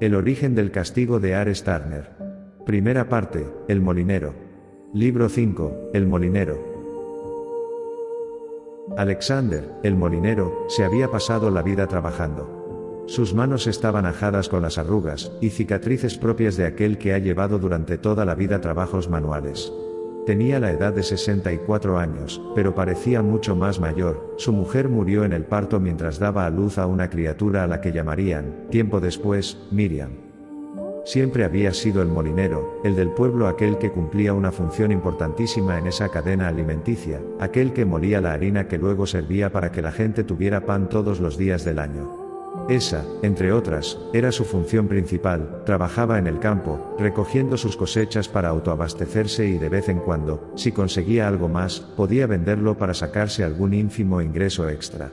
El origen del castigo de Ares Turner. Primera parte, El molinero. Libro 5, El molinero. Alexander, el molinero, se había pasado la vida trabajando. Sus manos estaban ajadas con las arrugas y cicatrices propias de aquel que ha llevado durante toda la vida trabajos manuales. Tenía la edad de 64 años, pero parecía mucho más mayor. Su mujer murió en el parto mientras daba a luz a una criatura a la que llamarían, tiempo después, Miriam. Siempre había sido el molinero, el del pueblo aquel que cumplía una función importantísima en esa cadena alimenticia, aquel que molía la harina que luego servía para que la gente tuviera pan todos los días del año. Esa, entre otras, era su función principal, trabajaba en el campo, recogiendo sus cosechas para autoabastecerse y de vez en cuando, si conseguía algo más, podía venderlo para sacarse algún ínfimo ingreso extra.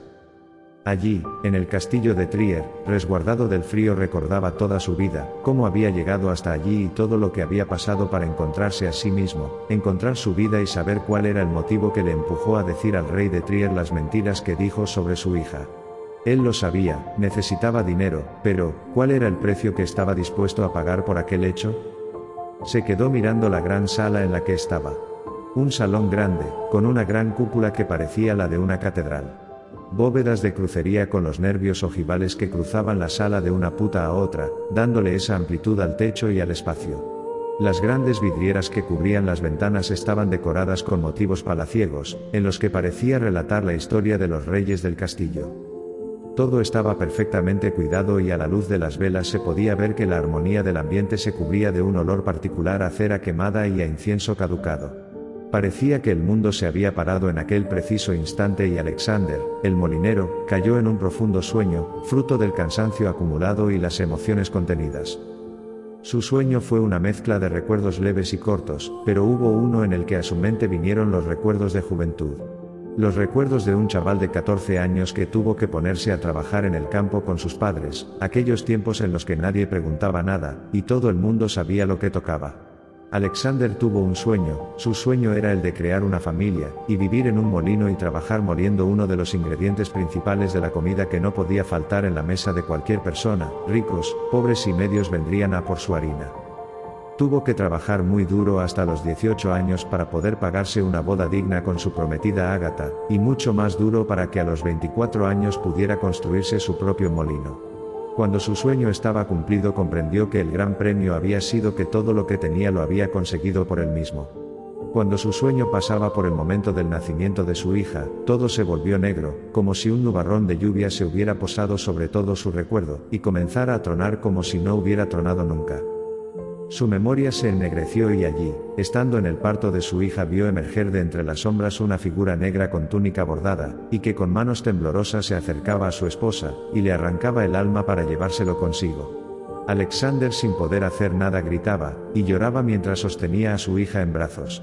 Allí, en el castillo de Trier, resguardado del frío recordaba toda su vida, cómo había llegado hasta allí y todo lo que había pasado para encontrarse a sí mismo, encontrar su vida y saber cuál era el motivo que le empujó a decir al rey de Trier las mentiras que dijo sobre su hija. Él lo sabía, necesitaba dinero, pero, ¿cuál era el precio que estaba dispuesto a pagar por aquel hecho? Se quedó mirando la gran sala en la que estaba. Un salón grande, con una gran cúpula que parecía la de una catedral. Bóvedas de crucería con los nervios ojivales que cruzaban la sala de una puta a otra, dándole esa amplitud al techo y al espacio. Las grandes vidrieras que cubrían las ventanas estaban decoradas con motivos palaciegos, en los que parecía relatar la historia de los reyes del castillo. Todo estaba perfectamente cuidado y a la luz de las velas se podía ver que la armonía del ambiente se cubría de un olor particular a cera quemada y a incienso caducado. Parecía que el mundo se había parado en aquel preciso instante y Alexander, el molinero, cayó en un profundo sueño, fruto del cansancio acumulado y las emociones contenidas. Su sueño fue una mezcla de recuerdos leves y cortos, pero hubo uno en el que a su mente vinieron los recuerdos de juventud. Los recuerdos de un chaval de 14 años que tuvo que ponerse a trabajar en el campo con sus padres, aquellos tiempos en los que nadie preguntaba nada, y todo el mundo sabía lo que tocaba. Alexander tuvo un sueño, su sueño era el de crear una familia, y vivir en un molino y trabajar moliendo uno de los ingredientes principales de la comida que no podía faltar en la mesa de cualquier persona, ricos, pobres y medios vendrían a por su harina. Tuvo que trabajar muy duro hasta los 18 años para poder pagarse una boda digna con su prometida Ágata, y mucho más duro para que a los 24 años pudiera construirse su propio molino. Cuando su sueño estaba cumplido comprendió que el gran premio había sido que todo lo que tenía lo había conseguido por él mismo. Cuando su sueño pasaba por el momento del nacimiento de su hija, todo se volvió negro, como si un nubarrón de lluvia se hubiera posado sobre todo su recuerdo, y comenzara a tronar como si no hubiera tronado nunca. Su memoria se ennegreció y allí, estando en el parto de su hija, vio emerger de entre las sombras una figura negra con túnica bordada, y que con manos temblorosas se acercaba a su esposa, y le arrancaba el alma para llevárselo consigo. Alexander sin poder hacer nada gritaba, y lloraba mientras sostenía a su hija en brazos.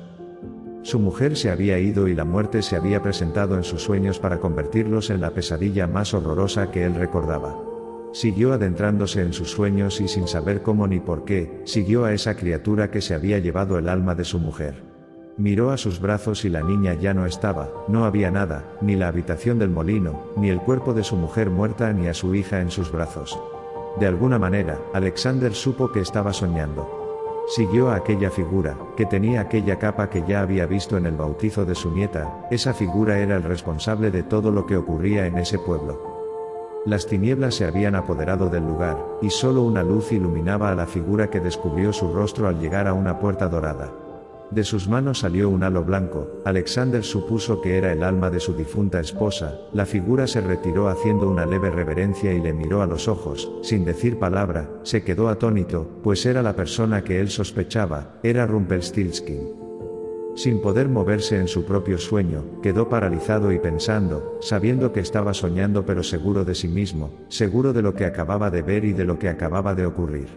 Su mujer se había ido y la muerte se había presentado en sus sueños para convertirlos en la pesadilla más horrorosa que él recordaba. Siguió adentrándose en sus sueños y sin saber cómo ni por qué, siguió a esa criatura que se había llevado el alma de su mujer. Miró a sus brazos y la niña ya no estaba, no había nada, ni la habitación del molino, ni el cuerpo de su mujer muerta ni a su hija en sus brazos. De alguna manera, Alexander supo que estaba soñando. Siguió a aquella figura, que tenía aquella capa que ya había visto en el bautizo de su nieta, esa figura era el responsable de todo lo que ocurría en ese pueblo. Las tinieblas se habían apoderado del lugar, y solo una luz iluminaba a la figura que descubrió su rostro al llegar a una puerta dorada. De sus manos salió un halo blanco, Alexander supuso que era el alma de su difunta esposa, la figura se retiró haciendo una leve reverencia y le miró a los ojos, sin decir palabra, se quedó atónito, pues era la persona que él sospechaba, era Rumpelstiltskin. Sin poder moverse en su propio sueño, quedó paralizado y pensando, sabiendo que estaba soñando pero seguro de sí mismo, seguro de lo que acababa de ver y de lo que acababa de ocurrir.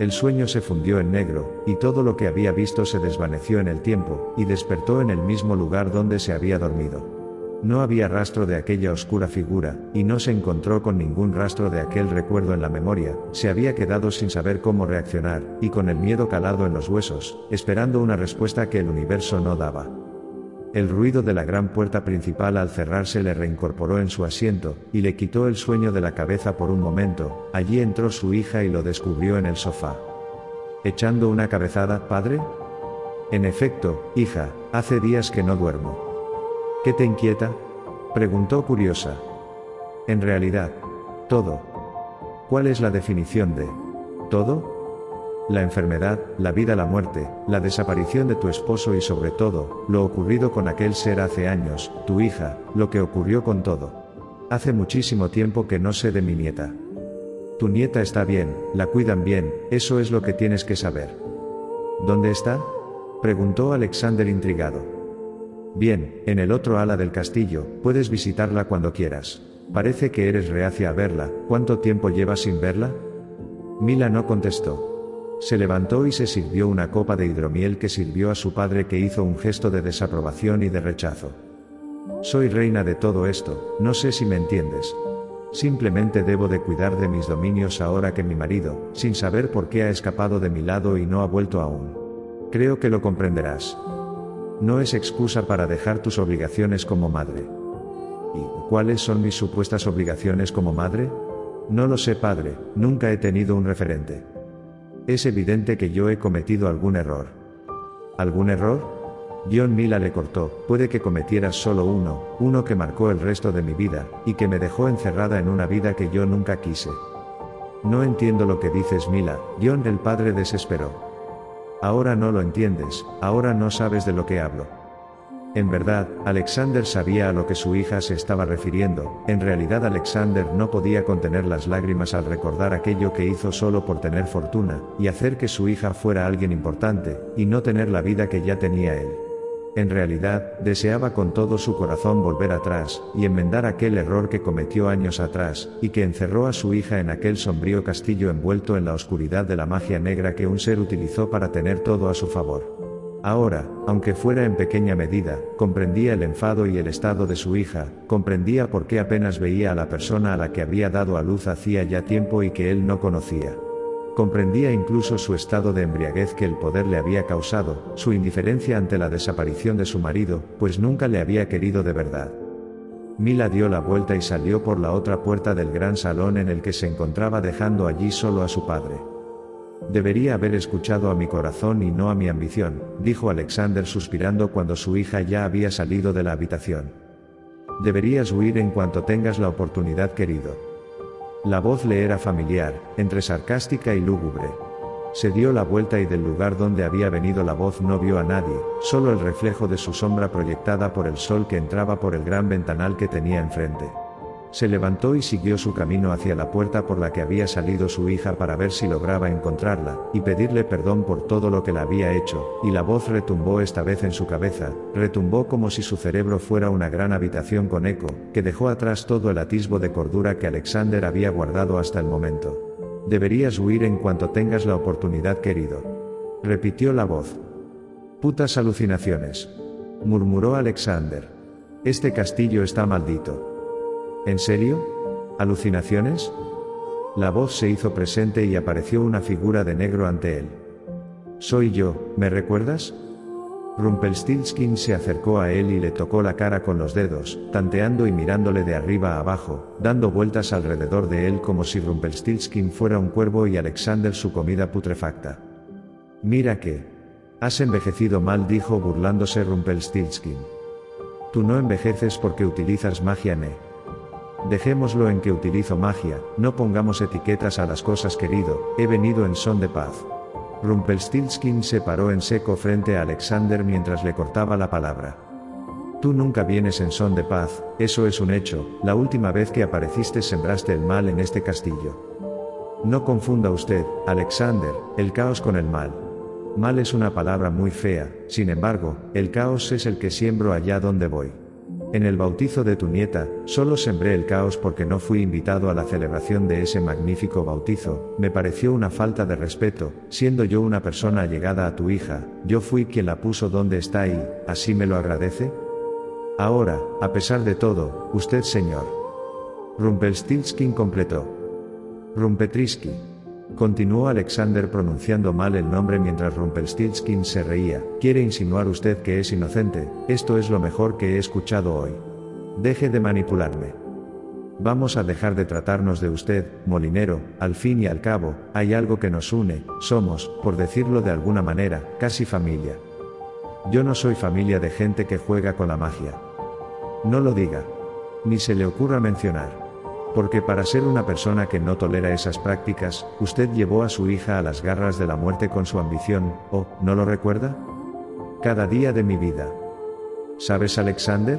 El sueño se fundió en negro, y todo lo que había visto se desvaneció en el tiempo, y despertó en el mismo lugar donde se había dormido. No había rastro de aquella oscura figura, y no se encontró con ningún rastro de aquel recuerdo en la memoria, se había quedado sin saber cómo reaccionar, y con el miedo calado en los huesos, esperando una respuesta que el universo no daba. El ruido de la gran puerta principal al cerrarse le reincorporó en su asiento, y le quitó el sueño de la cabeza por un momento, allí entró su hija y lo descubrió en el sofá. ¿Echando una cabezada, padre? En efecto, hija, hace días que no duermo. ¿Qué te inquieta? preguntó curiosa. En realidad, todo. ¿Cuál es la definición de todo? La enfermedad, la vida, la muerte, la desaparición de tu esposo y sobre todo, lo ocurrido con aquel ser hace años, tu hija, lo que ocurrió con todo. Hace muchísimo tiempo que no sé de mi nieta. Tu nieta está bien, la cuidan bien, eso es lo que tienes que saber. ¿Dónde está? preguntó Alexander intrigado. Bien, en el otro ala del castillo, puedes visitarla cuando quieras. Parece que eres reacia a verla, ¿cuánto tiempo llevas sin verla? Mila no contestó. Se levantó y se sirvió una copa de hidromiel que sirvió a su padre que hizo un gesto de desaprobación y de rechazo. Soy reina de todo esto, no sé si me entiendes. Simplemente debo de cuidar de mis dominios ahora que mi marido, sin saber por qué ha escapado de mi lado y no ha vuelto aún. Creo que lo comprenderás. No es excusa para dejar tus obligaciones como madre. ¿Y cuáles son mis supuestas obligaciones como madre? No lo sé, padre, nunca he tenido un referente. Es evidente que yo he cometido algún error. ¿Algún error? John Mila le cortó, puede que cometieras solo uno, uno que marcó el resto de mi vida, y que me dejó encerrada en una vida que yo nunca quise. No entiendo lo que dices Mila, John el padre desesperó. Ahora no lo entiendes, ahora no sabes de lo que hablo. En verdad, Alexander sabía a lo que su hija se estaba refiriendo, en realidad Alexander no podía contener las lágrimas al recordar aquello que hizo solo por tener fortuna, y hacer que su hija fuera alguien importante, y no tener la vida que ya tenía él. En realidad, deseaba con todo su corazón volver atrás, y enmendar aquel error que cometió años atrás, y que encerró a su hija en aquel sombrío castillo envuelto en la oscuridad de la magia negra que un ser utilizó para tener todo a su favor. Ahora, aunque fuera en pequeña medida, comprendía el enfado y el estado de su hija, comprendía por qué apenas veía a la persona a la que había dado a luz hacía ya tiempo y que él no conocía. Comprendía incluso su estado de embriaguez que el poder le había causado, su indiferencia ante la desaparición de su marido, pues nunca le había querido de verdad. Mila dio la vuelta y salió por la otra puerta del gran salón en el que se encontraba dejando allí solo a su padre. Debería haber escuchado a mi corazón y no a mi ambición, dijo Alexander suspirando cuando su hija ya había salido de la habitación. Deberías huir en cuanto tengas la oportunidad querido. La voz le era familiar, entre sarcástica y lúgubre. Se dio la vuelta y del lugar donde había venido la voz no vio a nadie, solo el reflejo de su sombra proyectada por el sol que entraba por el gran ventanal que tenía enfrente. Se levantó y siguió su camino hacia la puerta por la que había salido su hija para ver si lograba encontrarla, y pedirle perdón por todo lo que la había hecho, y la voz retumbó esta vez en su cabeza, retumbó como si su cerebro fuera una gran habitación con eco, que dejó atrás todo el atisbo de cordura que Alexander había guardado hasta el momento. Deberías huir en cuanto tengas la oportunidad querido. Repitió la voz. Putas alucinaciones. Murmuró Alexander. Este castillo está maldito. ¿En serio? ¿Alucinaciones? La voz se hizo presente y apareció una figura de negro ante él. Soy yo, ¿me recuerdas? Rumpelstiltskin se acercó a él y le tocó la cara con los dedos, tanteando y mirándole de arriba a abajo, dando vueltas alrededor de él como si Rumpelstiltskin fuera un cuervo y Alexander su comida putrefacta. Mira que. Has envejecido mal, dijo burlándose Rumpelstiltskin. Tú no envejeces porque utilizas magia ne. Dejémoslo en que utilizo magia, no pongamos etiquetas a las cosas querido, he venido en son de paz. Rumpelstiltskin se paró en seco frente a Alexander mientras le cortaba la palabra. Tú nunca vienes en son de paz, eso es un hecho, la última vez que apareciste sembraste el mal en este castillo. No confunda usted, Alexander, el caos con el mal. Mal es una palabra muy fea, sin embargo, el caos es el que siembro allá donde voy. En el bautizo de tu nieta, solo sembré el caos porque no fui invitado a la celebración de ese magnífico bautizo, me pareció una falta de respeto, siendo yo una persona allegada a tu hija, yo fui quien la puso donde está y, ¿así me lo agradece? Ahora, a pesar de todo, usted señor. Rumpelstiltskin completó. Rumpetrisky. Continuó Alexander pronunciando mal el nombre mientras Rumpelstiltskin se reía. ¿Quiere insinuar usted que es inocente? Esto es lo mejor que he escuchado hoy. Deje de manipularme. Vamos a dejar de tratarnos de usted, molinero, al fin y al cabo, hay algo que nos une, somos, por decirlo de alguna manera, casi familia. Yo no soy familia de gente que juega con la magia. No lo diga. Ni se le ocurra mencionar. Porque para ser una persona que no tolera esas prácticas, usted llevó a su hija a las garras de la muerte con su ambición, ¿o, no lo recuerda? Cada día de mi vida. ¿Sabes, Alexander?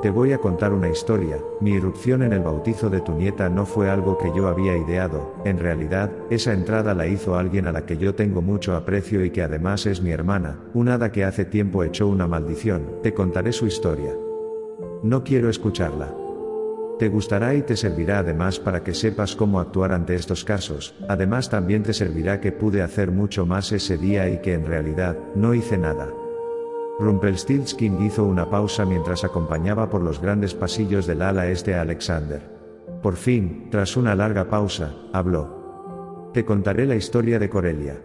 Te voy a contar una historia, mi irrupción en el bautizo de tu nieta no fue algo que yo había ideado, en realidad, esa entrada la hizo alguien a la que yo tengo mucho aprecio y que además es mi hermana, un hada que hace tiempo echó una maldición, te contaré su historia. No quiero escucharla. Te gustará y te servirá además para que sepas cómo actuar ante estos casos, además también te servirá que pude hacer mucho más ese día y que en realidad, no hice nada. Rumpelstiltskin hizo una pausa mientras acompañaba por los grandes pasillos del ala este a Alexander. Por fin, tras una larga pausa, habló. Te contaré la historia de Corelia.